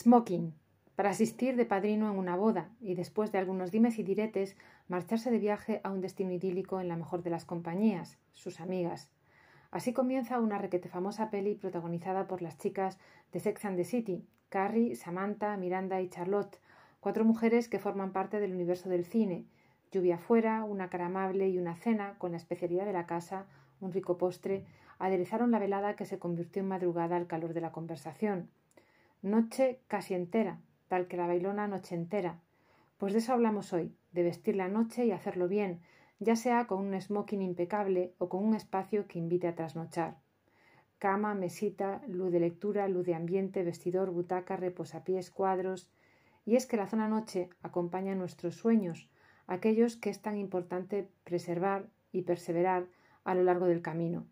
Smoking. Para asistir de padrino en una boda y después de algunos dimes y diretes marcharse de viaje a un destino idílico en la mejor de las compañías, sus amigas. Así comienza una requete famosa peli protagonizada por las chicas de Sex and the City, Carrie, Samantha, Miranda y Charlotte, cuatro mujeres que forman parte del universo del cine. Lluvia fuera, una cara amable y una cena con la especialidad de la casa, un rico postre, aderezaron la velada que se convirtió en madrugada al calor de la conversación. Noche casi entera, tal que la bailona noche entera. Pues de eso hablamos hoy, de vestir la noche y hacerlo bien, ya sea con un smoking impecable o con un espacio que invite a trasnochar. Cama, mesita, luz de lectura, luz de ambiente, vestidor, butaca, reposapiés, cuadros. Y es que la zona noche acompaña nuestros sueños, aquellos que es tan importante preservar y perseverar a lo largo del camino.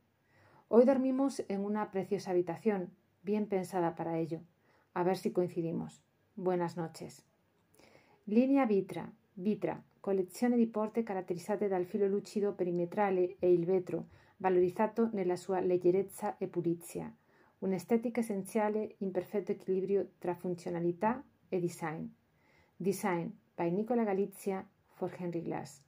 Hoy dormimos en una preciosa habitación, bien pensada para ello. A ver si coincidimos. Buenas noches. Linea Vitra, Vitra, collezione di porte caratterizzate dal filo lucido perimetrale e il vetro, valorizzato nella sua leggerezza e pulizia. Un'estetica essenziale in perfetto equilibrio tra funzionalità e design. Design by Nicola Galizia for Henry Glass.